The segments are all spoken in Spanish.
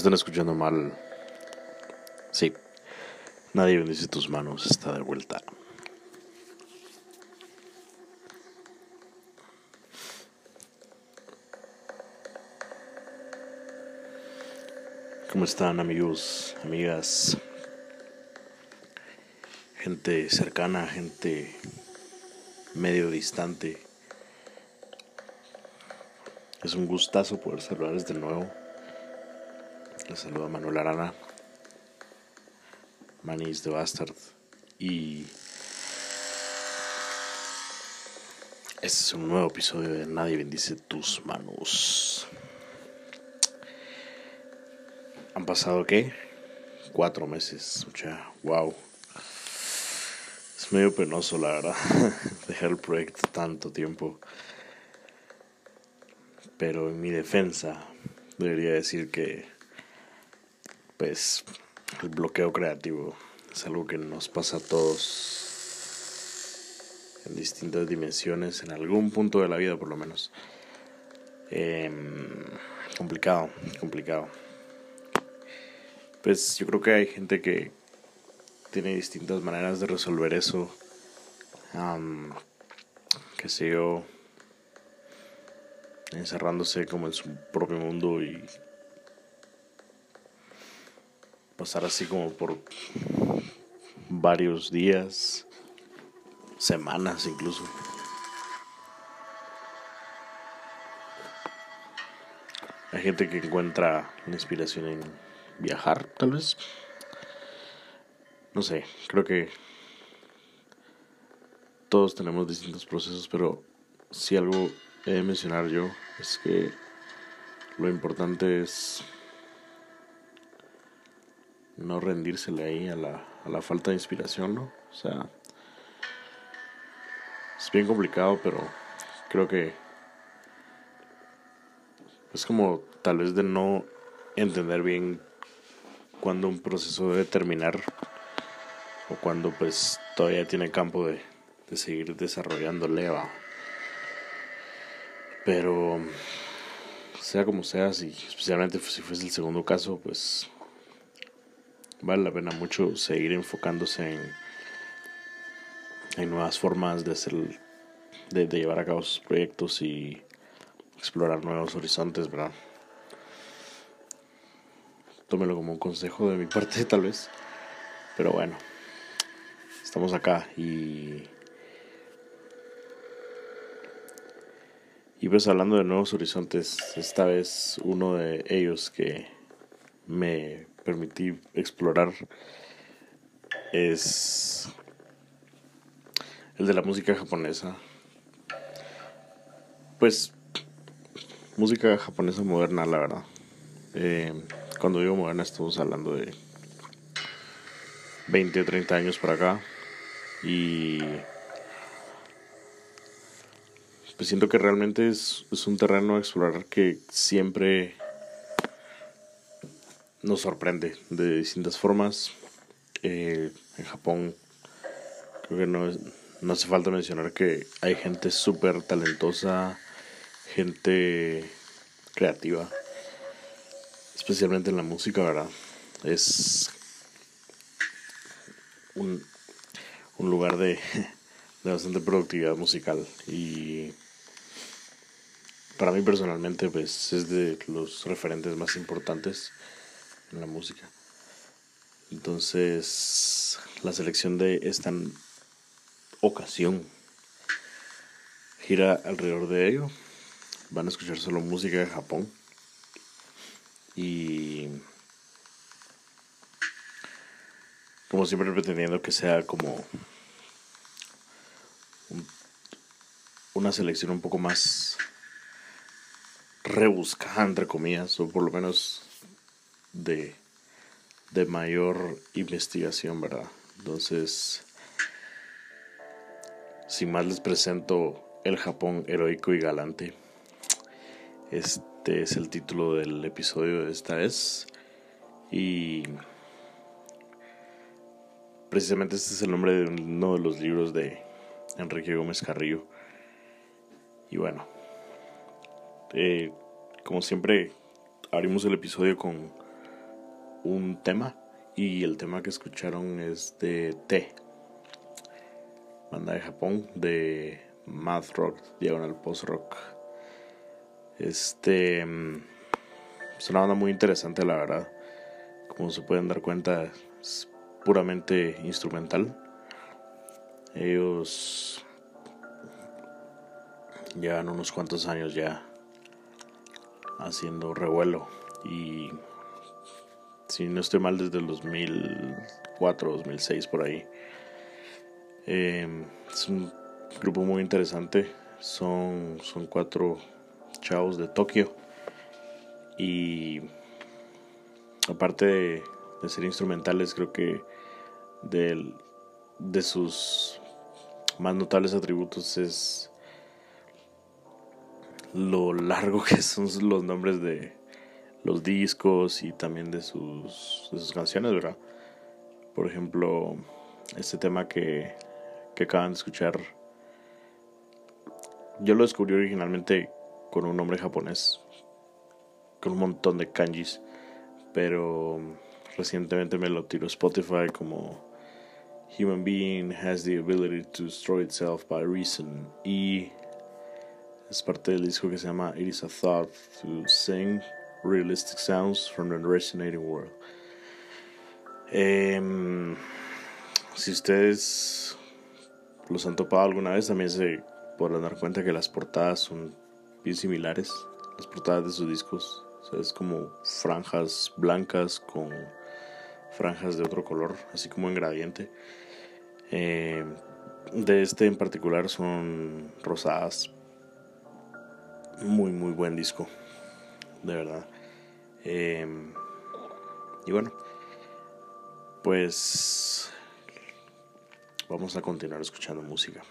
Están escuchando mal. Sí. Nadie bendice tus manos. Está de vuelta. ¿Cómo están amigos, amigas? Gente cercana, gente medio distante. Es un gustazo poder saludarles de nuevo. Les saluda Manuel Arana, Manis de Bastard. Y este es un nuevo episodio de Nadie bendice tus manos. Han pasado, ¿qué? Cuatro meses. O sea, wow. Es medio penoso, la verdad, dejar el proyecto tanto tiempo. Pero en mi defensa, debería decir que, pues, el bloqueo creativo es algo que nos pasa a todos en distintas dimensiones, en algún punto de la vida por lo menos. Em, complicado, complicado. Pues yo creo que hay gente que tiene distintas maneras de resolver eso. que yo, encerrándose como en su propio mundo y pasar así como por varios días, semanas incluso. Hay gente que encuentra inspiración en viajar, tal vez. No sé, creo que todos tenemos distintos procesos, pero si algo he de mencionar yo es que lo importante es no rendírsele ahí a la, a la falta de inspiración, ¿no? O sea, es bien complicado, pero creo que es como tal vez de no entender bien cuando un proceso debe terminar o cuando pues todavía tiene campo de, de seguir desarrollando leva. Pero sea como sea, si, especialmente si fuese el segundo caso, pues vale la pena mucho seguir enfocándose en, en nuevas formas de hacer de, llevar a cabo sus proyectos y explorar nuevos horizontes, ¿verdad? tómelo como un consejo de mi parte tal vez. Pero bueno, estamos acá y... Y pues hablando de nuevos horizontes, esta vez uno de ellos que me permití explorar es el de la música japonesa. Pues música japonesa moderna, la verdad. Eh, cuando digo moderna estamos hablando de 20 o 30 años para acá. Y pues siento que realmente es, es un terreno a explorar que siempre nos sorprende de distintas formas. Eh, en Japón creo que no, no hace falta mencionar que hay gente súper talentosa, gente creativa especialmente en la música, ¿verdad? Es un, un lugar de, de bastante productividad musical y para mí personalmente pues es de los referentes más importantes en la música. Entonces, la selección de esta ocasión gira alrededor de ello. Van a escuchar solo música de Japón. Y como siempre pretendiendo que sea como una selección un poco más rebuscada entre comillas o por lo menos de de mayor investigación verdad entonces sin más les presento el Japón heroico y galante este es el título del episodio de esta vez. Y precisamente este es el nombre de uno de los libros de Enrique Gómez Carrillo. Y bueno, eh, como siempre, abrimos el episodio con un tema y el tema que escucharon es de T, banda de Japón de math rock, diagonal post rock. Este mm, es una banda muy interesante, la verdad. Como se pueden dar cuenta, es puramente instrumental. Ellos llevan unos cuantos años ya haciendo revuelo y si no estoy mal desde el 2004 2006 por ahí. Eh, es un grupo muy interesante. Son, son cuatro chavos de Tokio. Y aparte de, ser instrumentales creo que de, de sus más notables atributos es lo largo que son los nombres de los discos y también de sus, de sus canciones, ¿verdad? Por ejemplo, este tema que, que acaban de escuchar, yo lo descubrí originalmente con un nombre japonés, con un montón de kanjis, pero recientemente me lo tiró Spotify como Human Being has the ability to destroy itself by reason y es parte del disco que se llama It is a Thought to Sing Realistic Sounds from the Resonating World. Em, si ustedes los han topado alguna vez, también se podrán dar cuenta que las portadas son bien similares. Las portadas de sus discos. es como franjas blancas con franjas de otro color, así como en gradiente. Em, de este en particular son rosadas, muy, muy buen disco. De verdad. Em, y bueno, pues vamos a continuar escuchando música.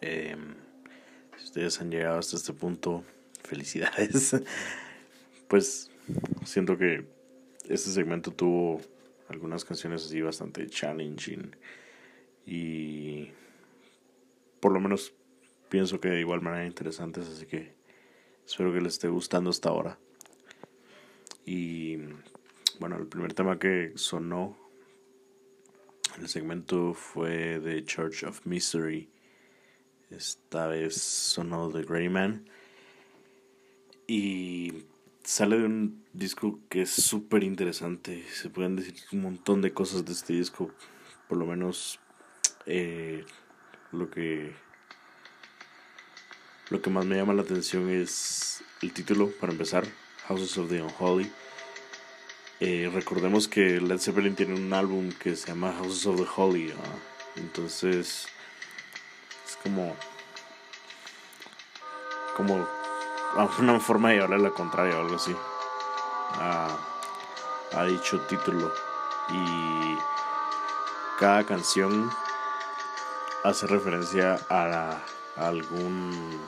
Em, si ustedes han llegado hasta este punto, felicidades. pues siento que este segmento tuvo algunas canciones así bastante challenging y por lo menos pienso que de igual manera interesantes, así que espero que les esté gustando hasta ahora. Y bueno, el primer tema que sonó el segmento fue The Church of Mystery. Esta vez sonó The Grey Man. Y sale de un disco que es súper interesante. Se pueden decir un montón de cosas de este disco. Por lo menos eh, lo que lo que más me llama la atención es el título, para empezar, Houses of the Unholy eh, recordemos que Led Zeppelin tiene un álbum que se llama Houses of the Holy. Entonces, es como. Como una forma de llevarle la contraria o algo así. A, a dicho título. Y cada canción hace referencia a, a algún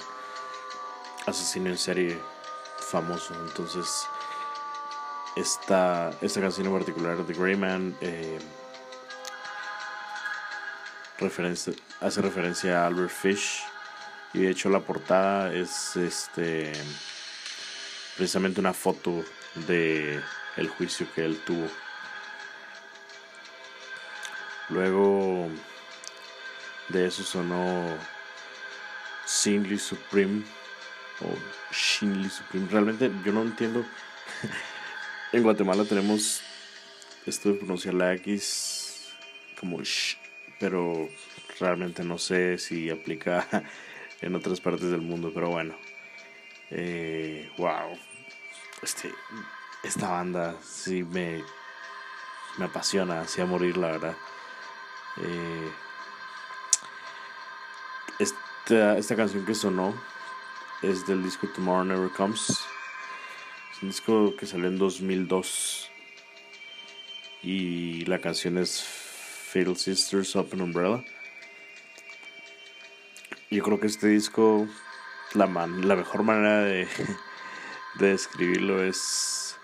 asesino en serie famoso. Entonces esta, esta canción en particular, The Grey Man, eh, hace referencia a Albert Fish. Y de hecho la portada es este precisamente una foto de el juicio que él tuvo. Luego de eso sonó Shinley Supreme o Shinley Supreme. Realmente yo no entiendo En Guatemala tenemos esto de pronunciar la X como sh, pero realmente no sé si aplica en otras partes del mundo, pero bueno. Eh, wow. Este, esta banda sí me, me apasiona, así a morir, la verdad. Eh, esta, esta canción que sonó es del disco Tomorrow Never Comes un disco que salió en 2002. Y la canción es Fatal Sisters Open Umbrella. Yo creo que este disco, la, man, la mejor manera de, de describirlo es.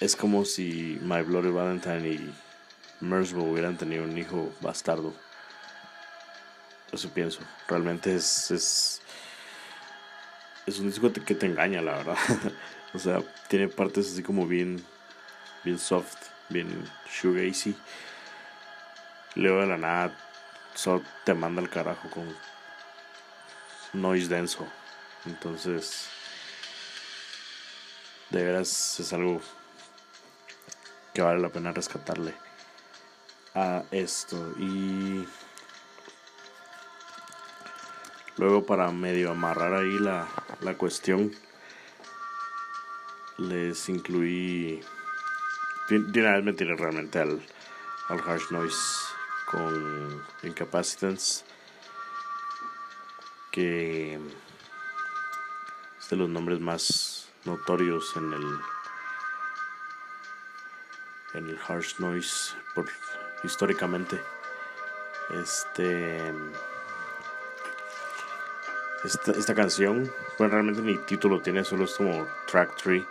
Es como si My Bloody Valentine y Mersbo hubieran tenido un hijo bastardo. Eso pienso. Realmente es, es es un disco que te engaña, la verdad. o sea, tiene partes así como bien, bien soft, bien shoegazy. Luego de la nada, solo te manda el carajo con noise denso. Entonces, de veras es algo que vale la pena rescatarle a esto. Y Luego para medio amarrar ahí la, la cuestión, les incluí... De una vez me tiré realmente al, harsh noise con incapacitance, que es de los nombres más notorios en el en el harsh noise por históricamente. Este esta, esta canción, pues realmente ni título tiene, solo es como track 3.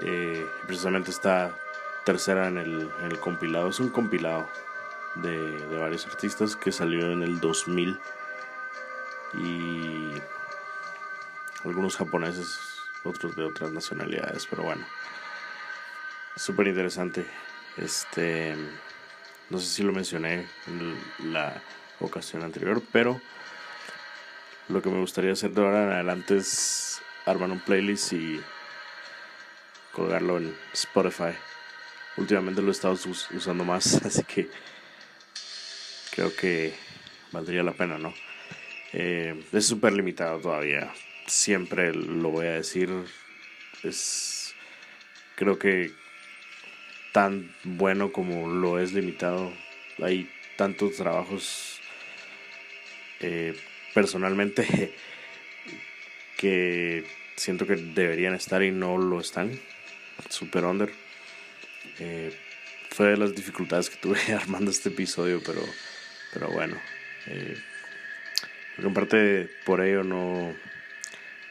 Eh, precisamente esta tercera en el, compilado, es un compilado de, de, varios artistas que salió en el 2000 y algunos japoneses, otros de otras nacionalidades, pero bueno, súper interesante. Este, no sé si lo mencioné en la ocasión anterior, pero lo que me gustaría hacer de ahora en adelante es armar un playlist y colgarlo en Spotify. Últimamente lo he estado usando más, así que creo que valdría la pena, ¿no? Eh, es súper limitado todavía. Siempre lo voy a decir. Es. Creo que tan bueno como lo es limitado. Hay tantos trabajos eh, personalmente que siento que deberían estar y no lo están. Super under. Eh, fue de las dificultades que tuve armando este episodio, pero Pero bueno, eh, en parte por ello no,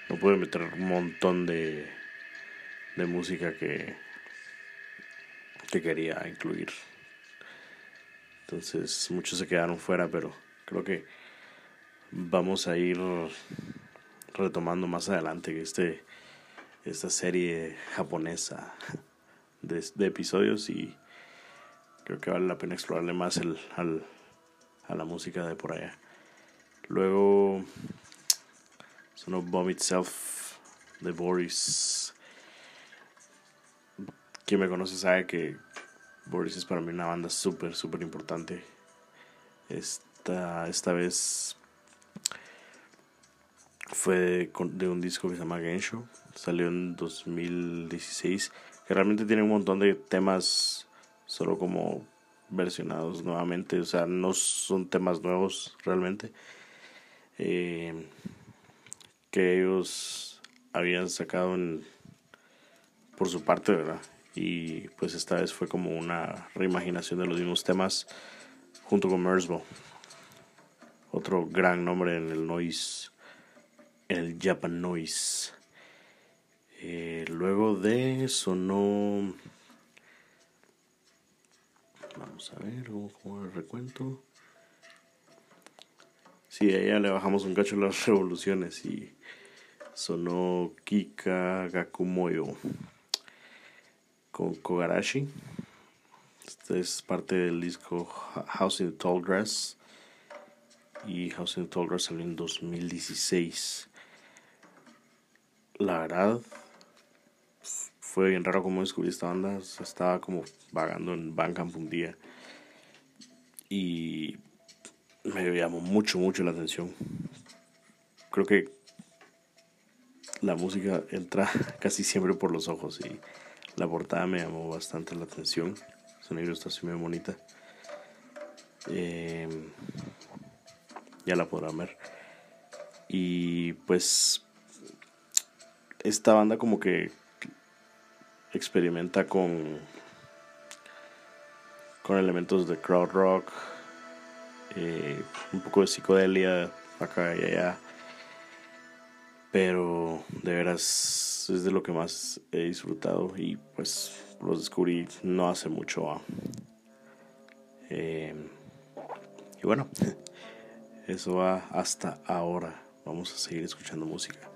no pude meter un montón de, de música que, que quería incluir. Entonces muchos se quedaron fuera, pero creo que vamos a ir retomando más adelante este, esta serie japonesa de, episodios y creo que vale la pena explorarle más el, al, a la música de por allá. Luego sonó Bomb Itself de Boris. Quien me conoce sabe que Boris es para mí una banda súper, súper importante. Esta, esta vez fue de, un disco que se llama Gensho. Salió en 2016. Que realmente tiene un montón de temas solo como versionados nuevamente. O sea, no son temas nuevos realmente. Eh, que ellos habían sacado en, por su parte, ¿verdad? Y pues esta vez fue como una reimaginación de los mismos temas junto con Merzbow. Otro gran nombre en el noise, el Japan noise. Eh, luego de sonó. Vamos a ver cómo el recuento. Sí, a ella le bajamos un cacho las revoluciones y sonó Kika Gakumoyo con Kogarashi. Este es parte del disco House in the Tall Grass. Y House in the Tall Grass salió en 2016. La verdad, fue bien raro como descubrí esta banda. Estaba como vagando en Bandcamp un día. Y me llamó mucho, mucho la atención. Creo que la música entra casi siempre por los ojos y la portada me llamó bastante la atención. Es una ilustración muy bonita. Em, ya la podrán ver. Y pues esta banda como que experimenta con con elementos de crowd rock, eh, un poco de psicodelia acá y allá. Pero de veras es de lo que más he disfrutado y pues los descubrí no hace mucho. Eh, y bueno, eso va hasta ahora. Vamos a seguir escuchando música.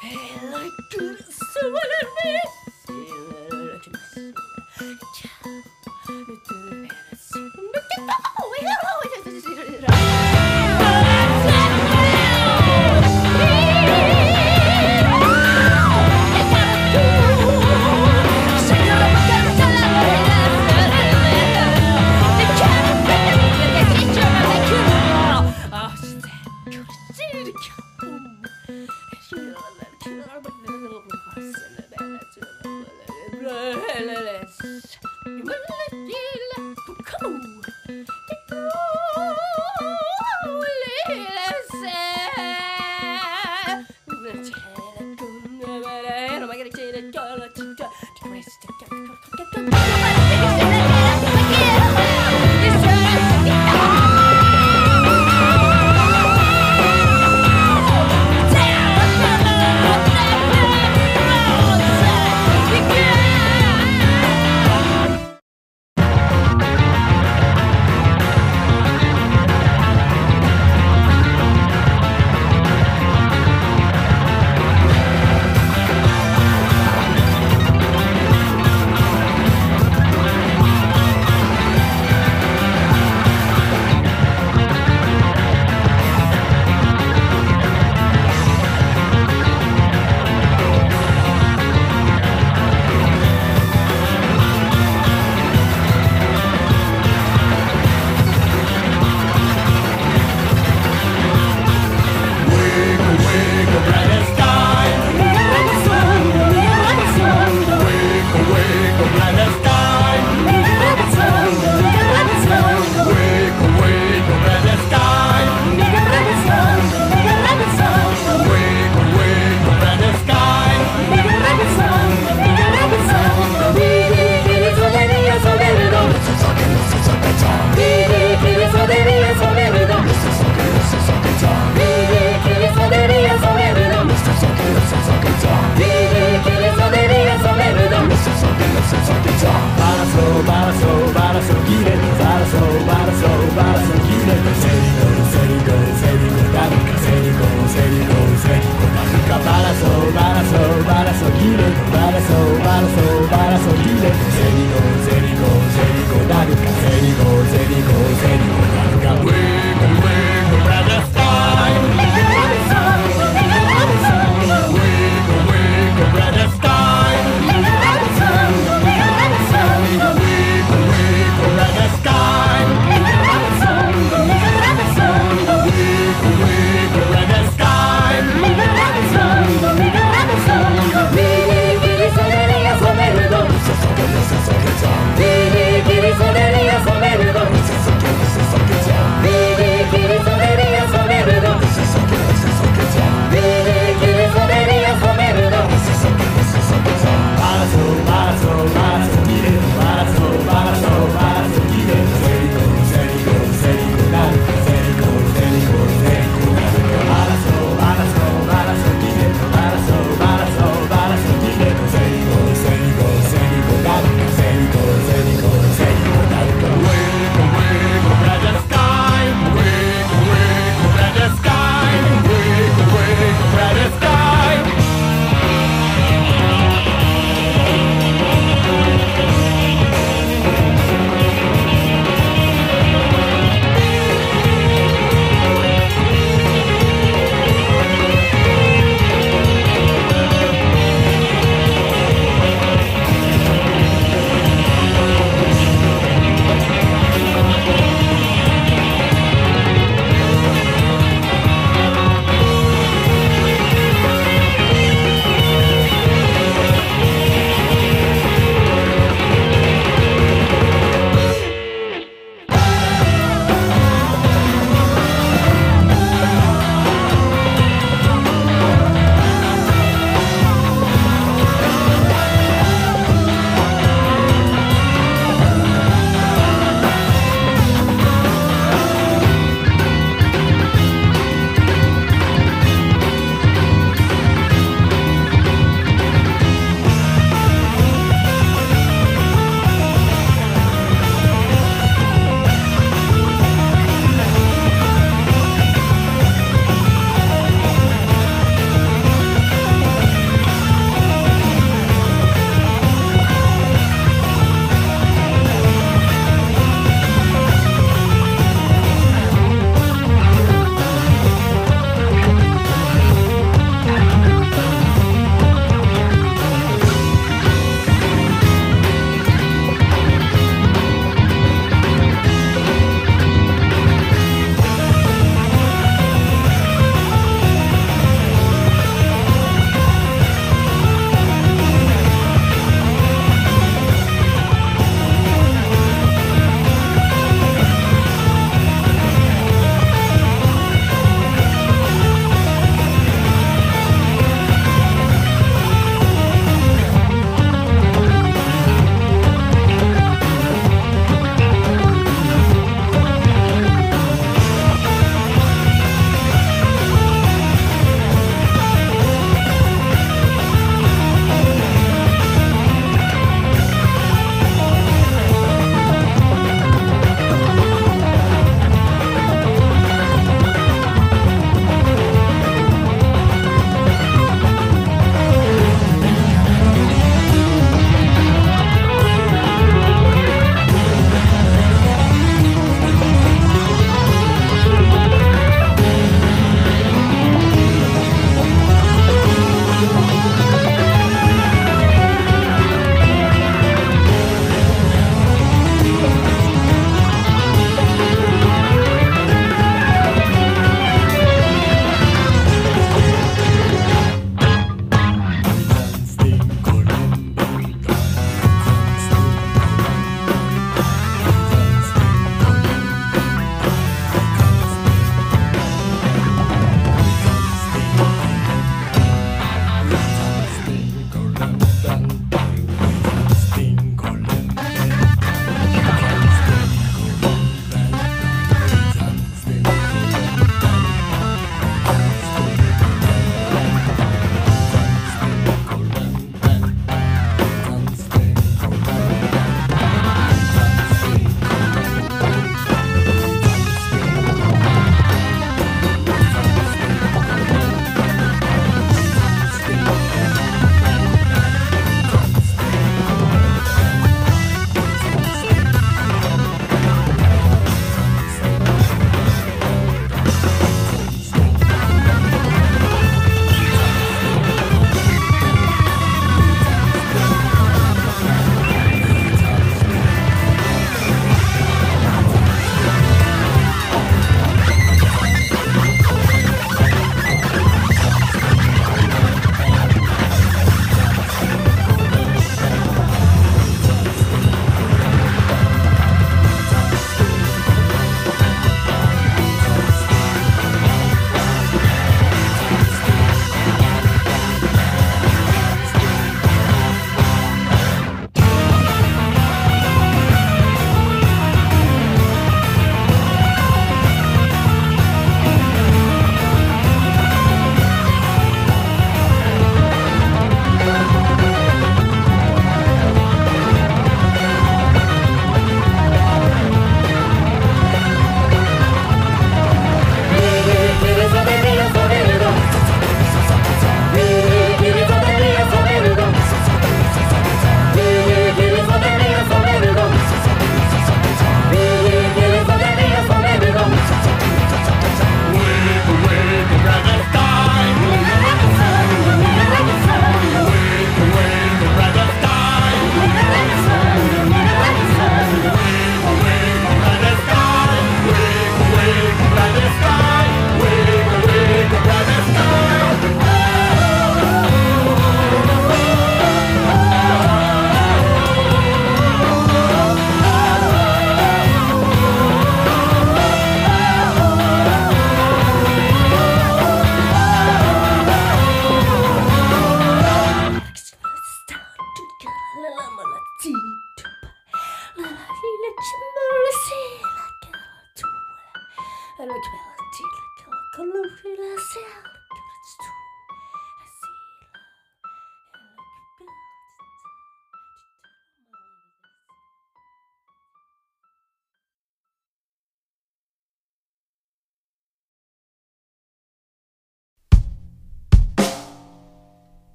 Hey!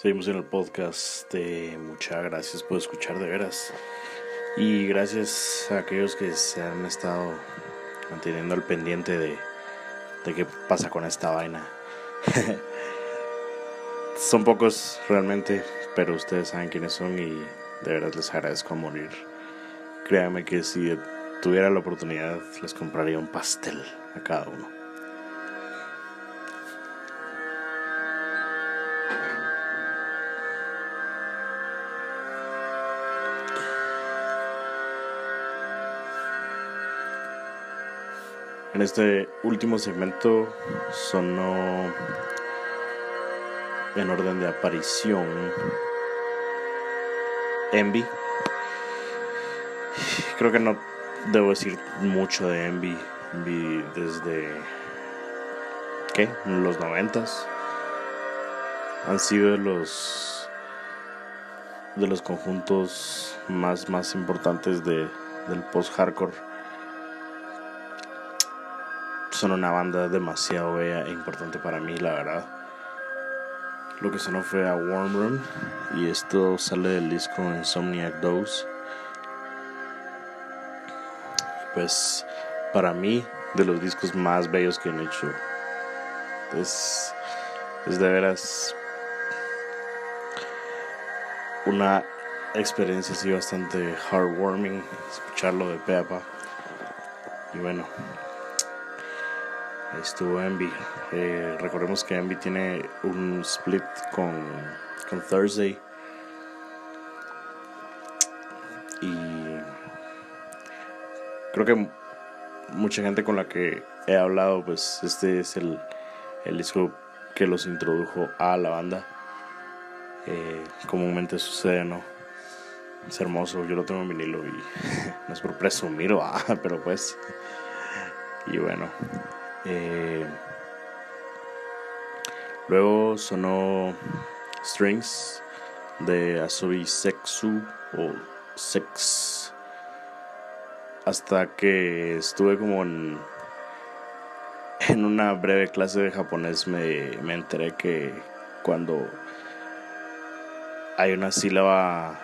Seguimos en el podcast. muchas gracias por escuchar de veras. Y gracias a aquellos que se han estado manteniendo al pendiente de, de qué pasa con esta vaina. son pocos realmente, pero ustedes saben quiénes son y de veras les agradezco a morir. Créanme que si tuviera la oportunidad les compraría un pastel a cada uno. En este último segmento sonó en orden de aparición Envy. Creo que no debo decir mucho de Envy. Desde ¿qué? Los noventas. Han sido de los de los conjuntos más más importantes de, del post hardcore son una banda demasiado bella e importante para mí, la verdad. Lo que sonó fue a Warm Room y esto sale del disco Insomniac Dose. Pues para mí, de los discos más bellos que han hecho. Es, es de veras una experiencia así bastante heartwarming escucharlo de Pepa. Y bueno, estuvo Envy. Eh, recordemos que Envy tiene un split con, con Thursday. Y creo que mucha gente con la que he hablado, pues este es el, el disco que los introdujo a la banda. Eh, comúnmente sucede, ¿no? Es hermoso, yo lo tengo en vinilo y no es por presumir, pero pues. Y bueno, eh, luego sonó Strings de Asobi Sexu o Sex. Hasta que estuve como en, en una breve clase de japonés me, me enteré que cuando hay una sílaba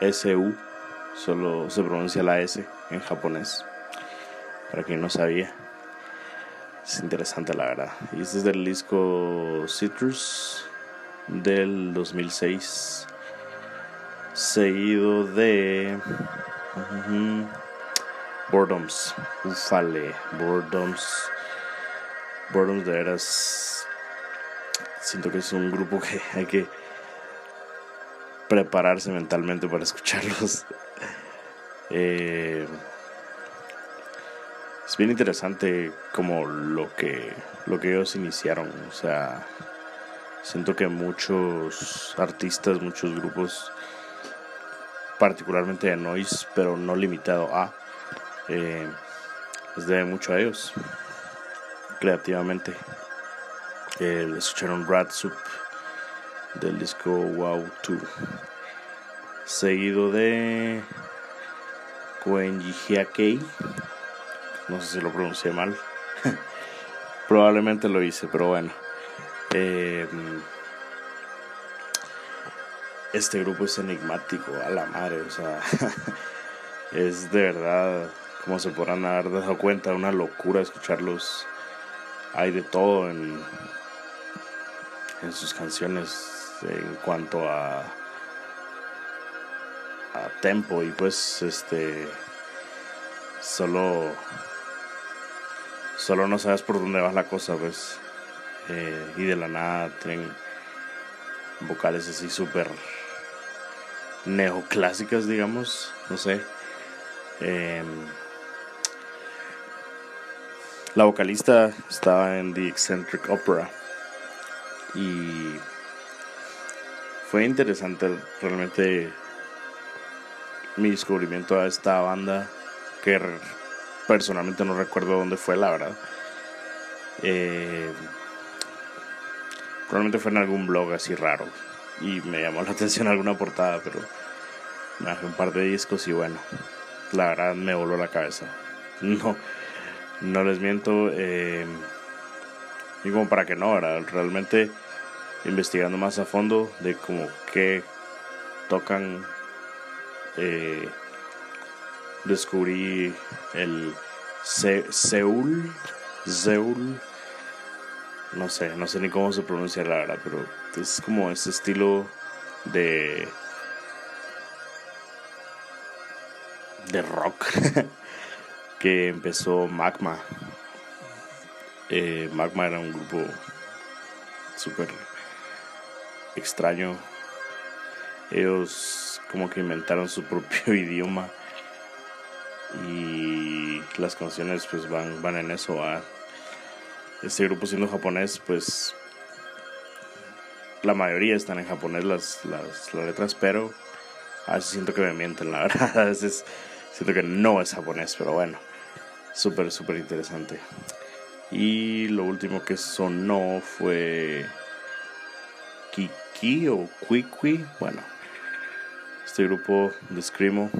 SU, solo se pronuncia la S en japonés. Para quien no sabía. Es interesante la verdad. Y este es del disco Citrus del 2006. Seguido de... Boredoms. Ufale. Boredoms. Boredoms de veras... Siento que es un grupo que hay que prepararse mentalmente para escucharlos. eh, es bien interesante como lo que lo que ellos iniciaron o sea siento que muchos artistas muchos grupos particularmente de noise pero no limitado a eh, les debe mucho a ellos creativamente. Eh, escucharon Rat Soup del disco Wow 2 seguido de Kei no sé si lo pronuncié mal. Probablemente lo hice, pero bueno. Eh, este grupo es enigmático, a la madre, o sea, es de verdad, como se podrán haber dado cuenta, una locura escucharlos. Hay de todo en, en sus canciones en cuanto a, a tempo y pues este solo solo no sabes por dónde va la cosa, pues. Eh, y de la nada tienen vocales así súper neoclásicas, digamos, no sé. Em, la vocalista estaba en The Eccentric Opera y fue interesante realmente mi descubrimiento a esta banda que personalmente no recuerdo dónde fue, la verdad. Eh, probablemente fue en algún blog así raro y me llamó la atención alguna portada, pero me hace un par de discos y bueno, la verdad me voló la cabeza. No, no les miento. Eh, y como para que no, ¿verdad? realmente investigando más a fondo de como que tocan. Eh, descubrí el Seúl, Seúl, no sé, no sé ni cómo se pronuncia la verdad, pero es como ese estilo de de rock que empezó Magma. Eh, Magma era un grupo súper extraño. Ellos como que inventaron su propio idioma y las canciones pues van, van en eso. Este grupo siendo japonés pues la mayoría están en japonés las, las, las letras, pero a veces siento que me mienten, la verdad. A veces siento que no es japonés, pero bueno, súper, súper interesante. Y lo último que sonó fue Kiki o Quiqui, bueno, este grupo de Screamo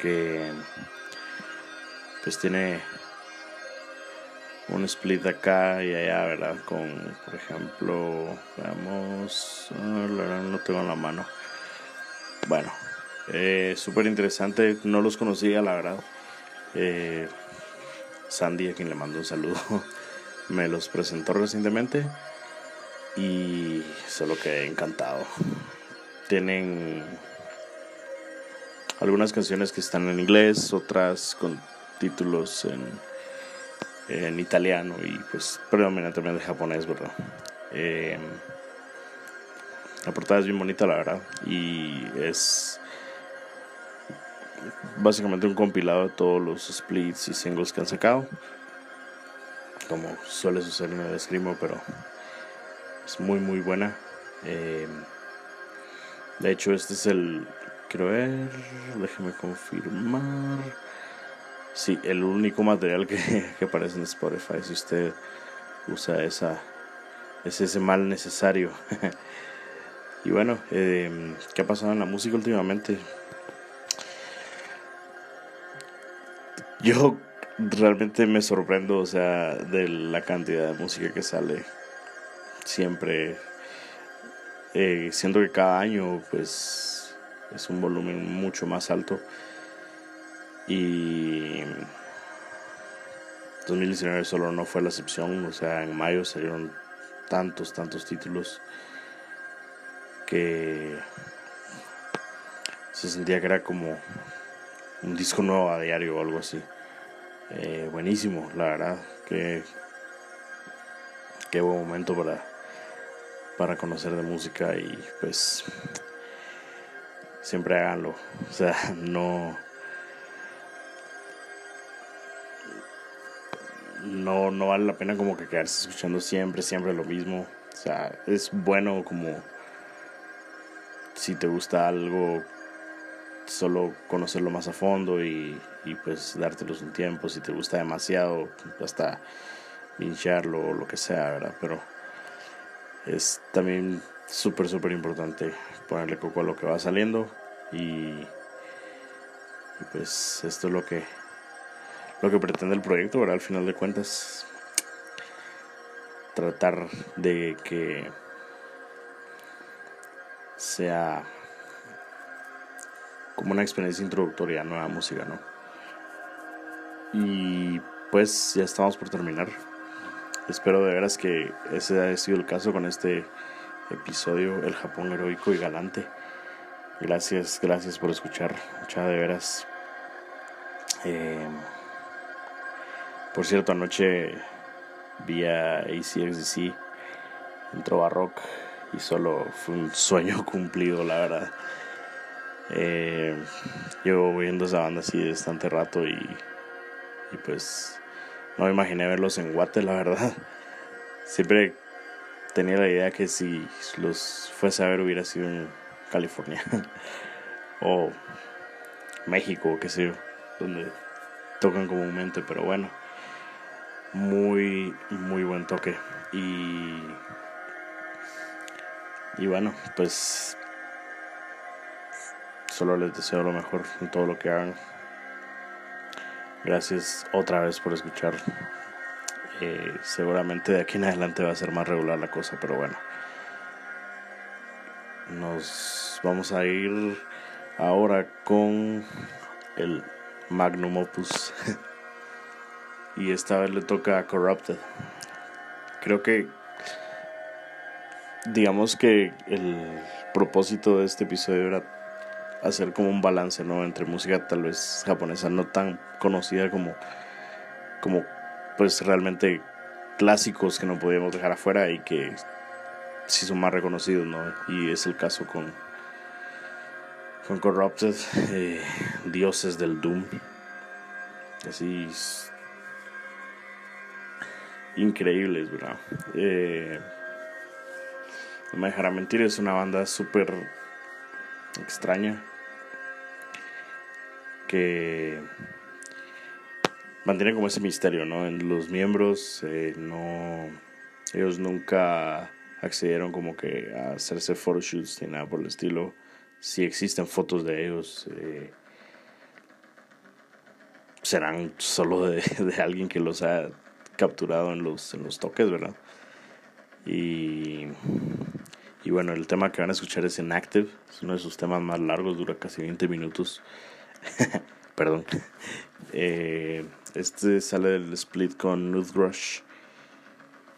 que pues tiene un split acá y allá, ¿verdad? Con, por ejemplo, veamos, ah, no tengo en la mano. Bueno, eh, súper interesante, no los conocía, la verdad. Eh, Sandy, a quien le mando un saludo, me los presentó recientemente y solo quedé encantado. Tienen algunas canciones que están en inglés, otras con títulos en, en italiano y pues predominantemente japonés, ¿verdad? Eh, la portada es bien bonita, la verdad, y es básicamente un compilado de todos los splits y singles que han sacado, como suele suceder en el Screamo, pero es muy muy buena. Eh, de hecho, este es el Quiero ver, déjeme confirmar. Sí, el único material que, que aparece en Spotify. Si usted usa esa, es ese mal necesario. y bueno, eh, ¿qué ha pasado en la música últimamente? Yo realmente me sorprendo, o sea, de la cantidad de música que sale. Siempre. Eh, siento que cada año, pues es un volumen mucho más alto. Y 2019 solo no fue la excepción, o sea, en mayo salieron tantos, tantos títulos que se sentía que era como un disco nuevo a diario o algo así. Eh, buenísimo, la verdad, que qué buen momento para, para conocer de música y pues siempre háganlo. O sea, no. No, no vale la pena como que quedarse escuchando siempre, siempre lo mismo. O sea, es bueno como si te gusta algo, solo conocerlo más a fondo y, y pues dártelos un tiempo. Si te gusta demasiado, hasta pincharlo o lo que sea, ¿verdad? Pero es también súper, súper importante ponerle coco a lo que va saliendo y, pues esto es lo que lo que pretende el proyecto, ¿verdad? Al final de cuentas tratar de que sea como una experiencia introductoria a nueva música, ¿no? Y pues ya estamos por terminar. Espero de veras que ese haya sido el caso con este episodio El Japón heroico y galante. Gracias, gracias por escuchar, muchas de veras. Eh, por cierto, anoche vi a ACXDC, entró a rock y solo fue un sueño cumplido, la verdad. Eh, llevo viendo esa banda así de bastante rato y, y pues no me imaginé verlos en Guate, la verdad. Siempre tenía la idea que si los fuese a ver hubiera sido en California o México, qué sé yo, donde tocan comúnmente, pero bueno, muy, muy buen toque. Y, y bueno, pues solo les deseo lo mejor en todo lo que hagan. Gracias otra vez por escuchar. Eh, seguramente de aquí en adelante va a ser más regular la cosa, pero bueno. nos vamos a ir ahora con el Magnum Opus. y esta vez le toca a Corrupted. Creo que digamos que el propósito de este episodio era hacer como un balance, ¿no? Entre música tal vez japonesa no tan conocida como, como pues realmente clásicos que no podíamos dejar afuera y que sí son más reconocidos, ¿no? Y es el caso con, con Corrupted, eh, Dioses del Doom. Así increíbles, ¿verdad? Eh, no me dejará mentir, es una banda súper extraña que mantiene como ese misterio, ¿no? En los miembros, eh, no, ellos nunca accedieron como que a hacerse photoshoots ni nada por el estilo. Si existen fotos de ellos, eh, serán solo de, de, alguien que los ha capturado en los, en los toques, ¿verdad? Y, y bueno, el tema que van a escuchar es Inactive, es uno de sus temas más largos, dura casi 20 minutos. Perdón. Eh, este sale del split con Rush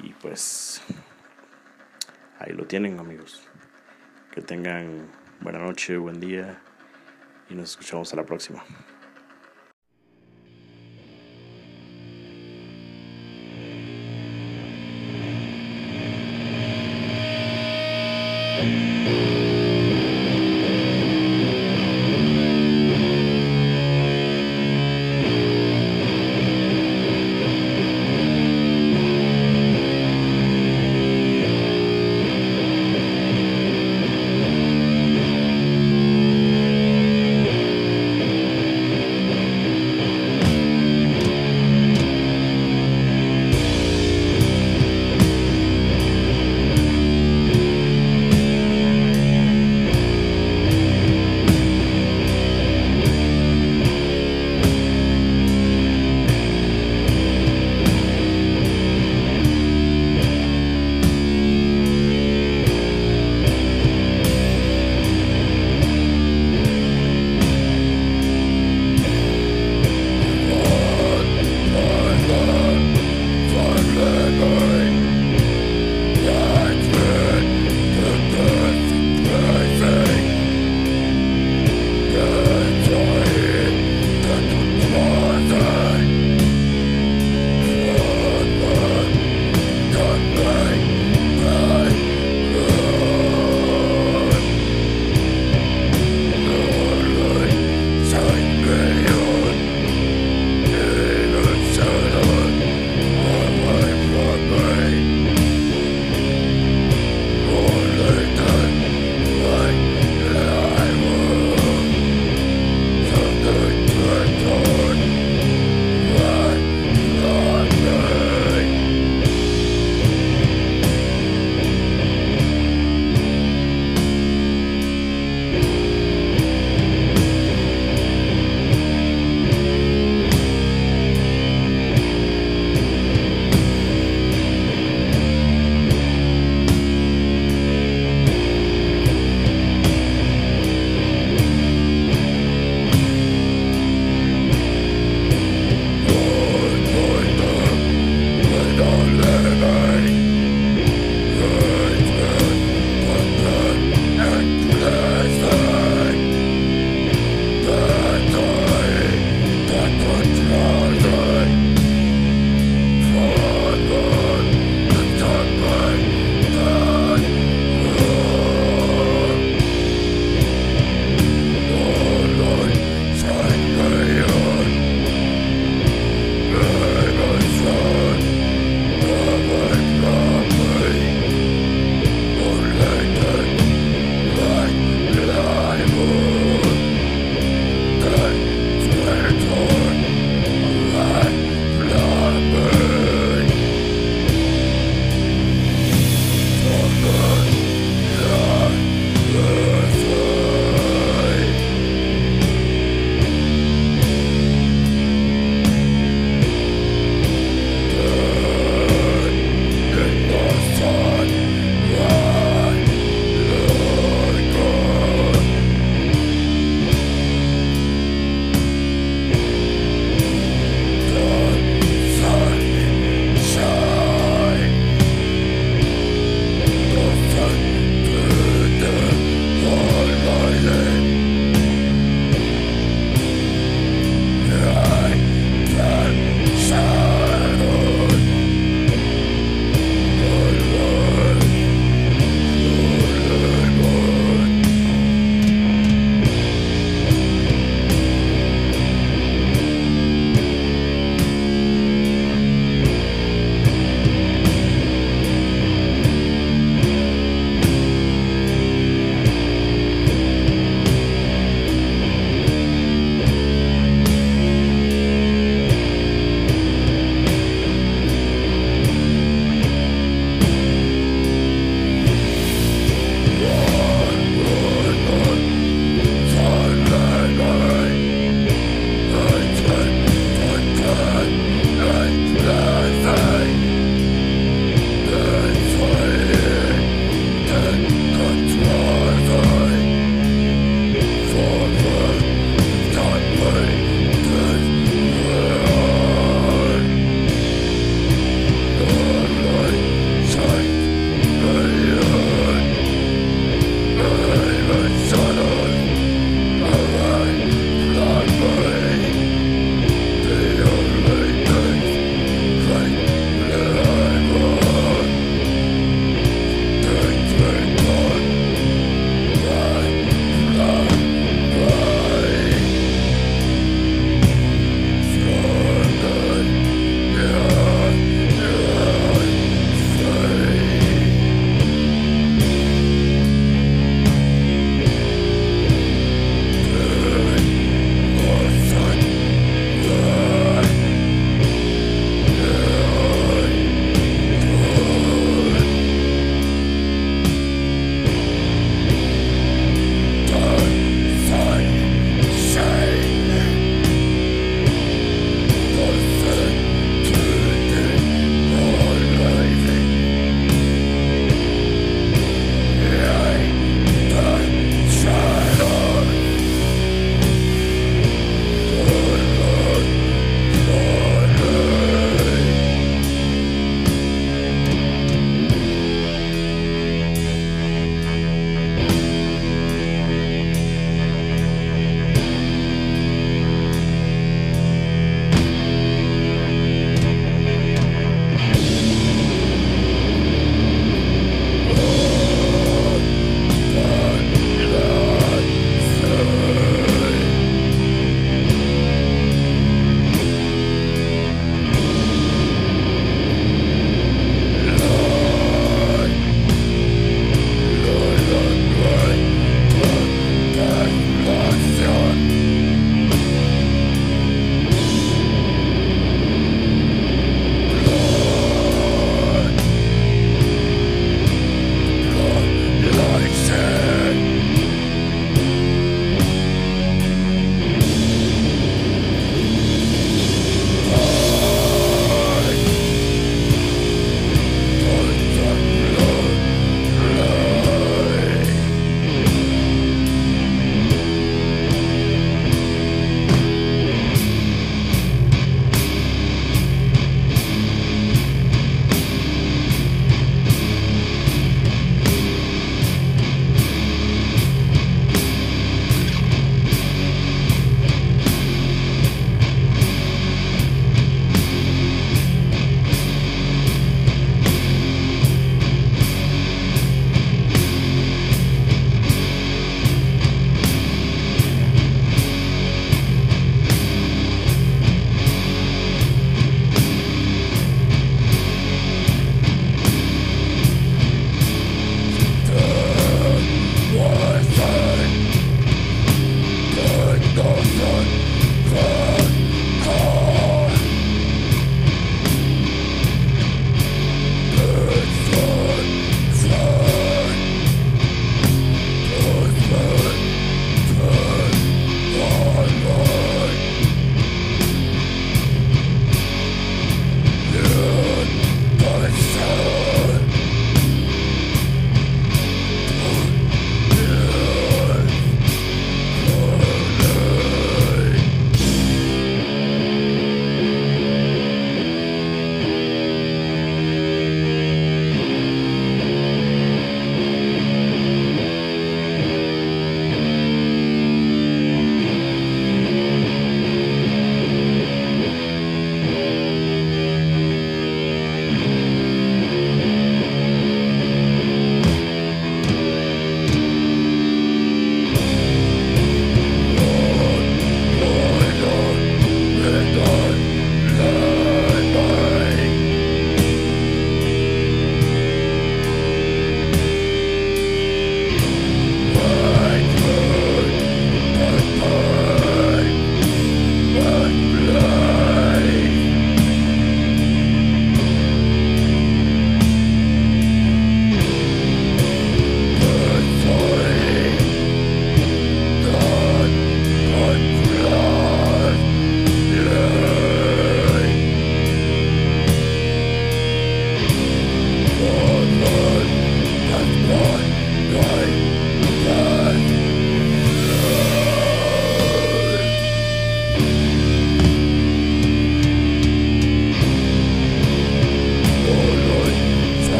Y pues ahí lo tienen amigos. Que tengan buena noche, buen día y nos escuchamos a la próxima.